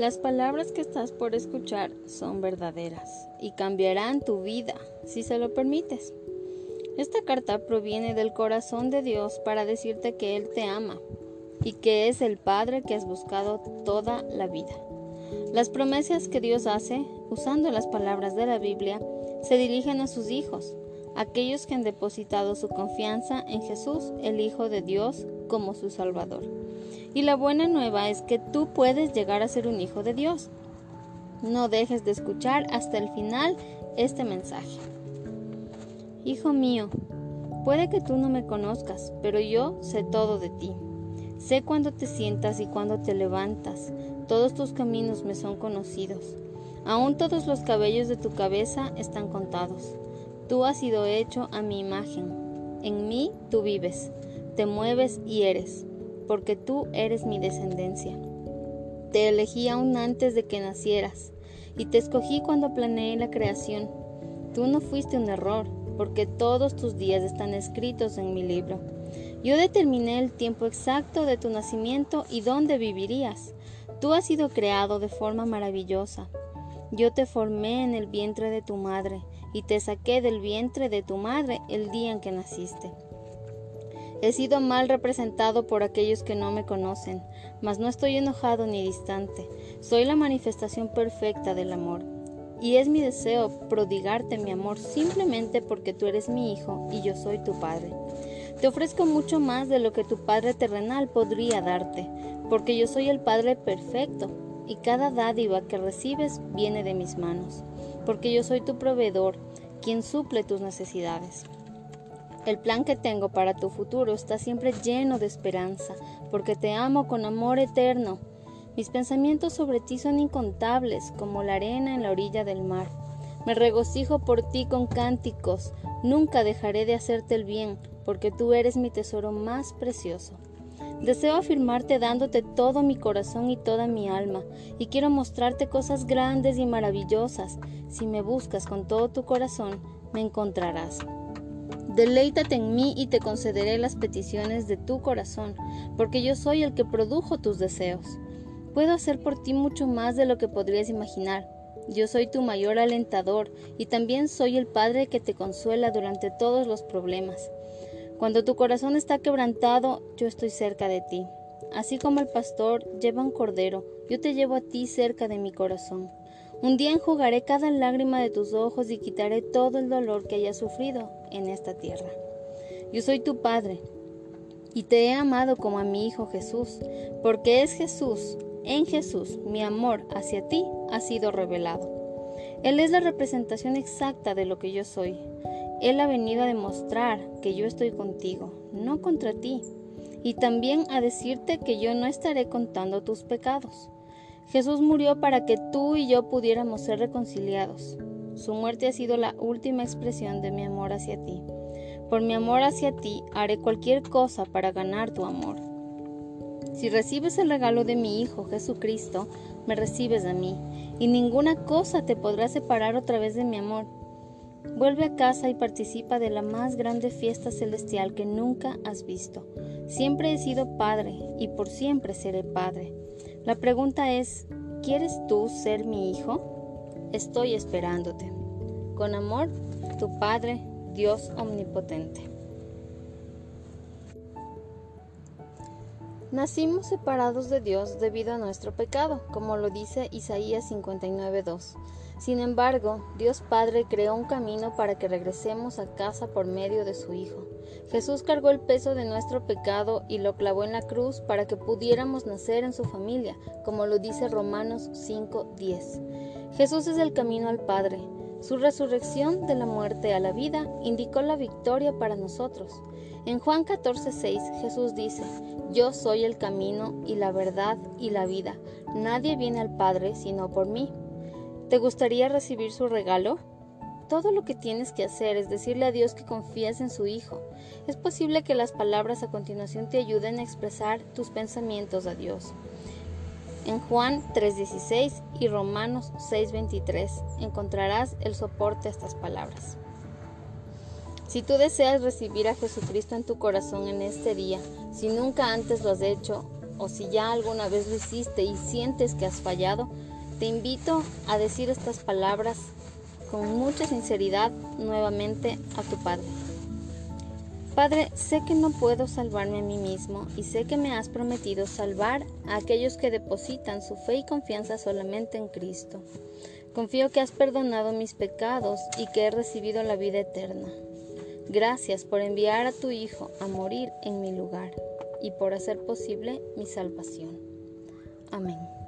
Las palabras que estás por escuchar son verdaderas y cambiarán tu vida si se lo permites. Esta carta proviene del corazón de Dios para decirte que Él te ama y que es el Padre que has buscado toda la vida. Las promesas que Dios hace, usando las palabras de la Biblia, se dirigen a sus hijos, aquellos que han depositado su confianza en Jesús, el Hijo de Dios, como su Salvador. Y la buena nueva es que tú puedes llegar a ser un hijo de Dios. No dejes de escuchar hasta el final este mensaje. Hijo mío, puede que tú no me conozcas, pero yo sé todo de ti. Sé cuándo te sientas y cuándo te levantas. Todos tus caminos me son conocidos. Aún todos los cabellos de tu cabeza están contados. Tú has sido hecho a mi imagen. En mí tú vives, te mueves y eres porque tú eres mi descendencia. Te elegí aún antes de que nacieras, y te escogí cuando planeé la creación. Tú no fuiste un error, porque todos tus días están escritos en mi libro. Yo determiné el tiempo exacto de tu nacimiento y dónde vivirías. Tú has sido creado de forma maravillosa. Yo te formé en el vientre de tu madre y te saqué del vientre de tu madre el día en que naciste. He sido mal representado por aquellos que no me conocen, mas no estoy enojado ni distante. Soy la manifestación perfecta del amor. Y es mi deseo prodigarte mi amor simplemente porque tú eres mi hijo y yo soy tu padre. Te ofrezco mucho más de lo que tu Padre terrenal podría darte, porque yo soy el Padre perfecto, y cada dádiva que recibes viene de mis manos, porque yo soy tu proveedor, quien suple tus necesidades. El plan que tengo para tu futuro está siempre lleno de esperanza, porque te amo con amor eterno. Mis pensamientos sobre ti son incontables, como la arena en la orilla del mar. Me regocijo por ti con cánticos, nunca dejaré de hacerte el bien, porque tú eres mi tesoro más precioso. Deseo afirmarte dándote todo mi corazón y toda mi alma, y quiero mostrarte cosas grandes y maravillosas. Si me buscas con todo tu corazón, me encontrarás. Deleítate en mí y te concederé las peticiones de tu corazón, porque yo soy el que produjo tus deseos. Puedo hacer por ti mucho más de lo que podrías imaginar. Yo soy tu mayor alentador y también soy el Padre que te consuela durante todos los problemas. Cuando tu corazón está quebrantado, yo estoy cerca de ti. Así como el pastor lleva un cordero, yo te llevo a ti cerca de mi corazón. Un día enjugaré cada lágrima de tus ojos y quitaré todo el dolor que hayas sufrido en esta tierra. Yo soy tu Padre y te he amado como a mi Hijo Jesús, porque es Jesús, en Jesús, mi amor hacia ti ha sido revelado. Él es la representación exacta de lo que yo soy. Él ha venido a demostrar que yo estoy contigo, no contra ti, y también a decirte que yo no estaré contando tus pecados. Jesús murió para que tú y yo pudiéramos ser reconciliados. Su muerte ha sido la última expresión de mi amor hacia ti. Por mi amor hacia ti haré cualquier cosa para ganar tu amor. Si recibes el regalo de mi Hijo Jesucristo, me recibes a mí, y ninguna cosa te podrá separar otra vez de mi amor. Vuelve a casa y participa de la más grande fiesta celestial que nunca has visto. Siempre he sido padre y por siempre seré padre. La pregunta es, ¿quieres tú ser mi hijo? Estoy esperándote. Con amor, tu Padre, Dios Omnipotente. Nacimos separados de Dios debido a nuestro pecado, como lo dice Isaías 59.2. Sin embargo, Dios Padre creó un camino para que regresemos a casa por medio de su Hijo. Jesús cargó el peso de nuestro pecado y lo clavó en la cruz para que pudiéramos nacer en su familia, como lo dice Romanos 5:10. Jesús es el camino al Padre. Su resurrección de la muerte a la vida indicó la victoria para nosotros. En Juan 14:6 Jesús dice, Yo soy el camino y la verdad y la vida. Nadie viene al Padre sino por mí. ¿Te gustaría recibir su regalo? Todo lo que tienes que hacer es decirle a Dios que confías en su Hijo. Es posible que las palabras a continuación te ayuden a expresar tus pensamientos a Dios. En Juan 3:16 y Romanos 6:23 encontrarás el soporte a estas palabras. Si tú deseas recibir a Jesucristo en tu corazón en este día, si nunca antes lo has hecho, o si ya alguna vez lo hiciste y sientes que has fallado, te invito a decir estas palabras con mucha sinceridad nuevamente a tu Padre. Padre, sé que no puedo salvarme a mí mismo y sé que me has prometido salvar a aquellos que depositan su fe y confianza solamente en Cristo. Confío que has perdonado mis pecados y que he recibido la vida eterna. Gracias por enviar a tu Hijo a morir en mi lugar y por hacer posible mi salvación. Amén.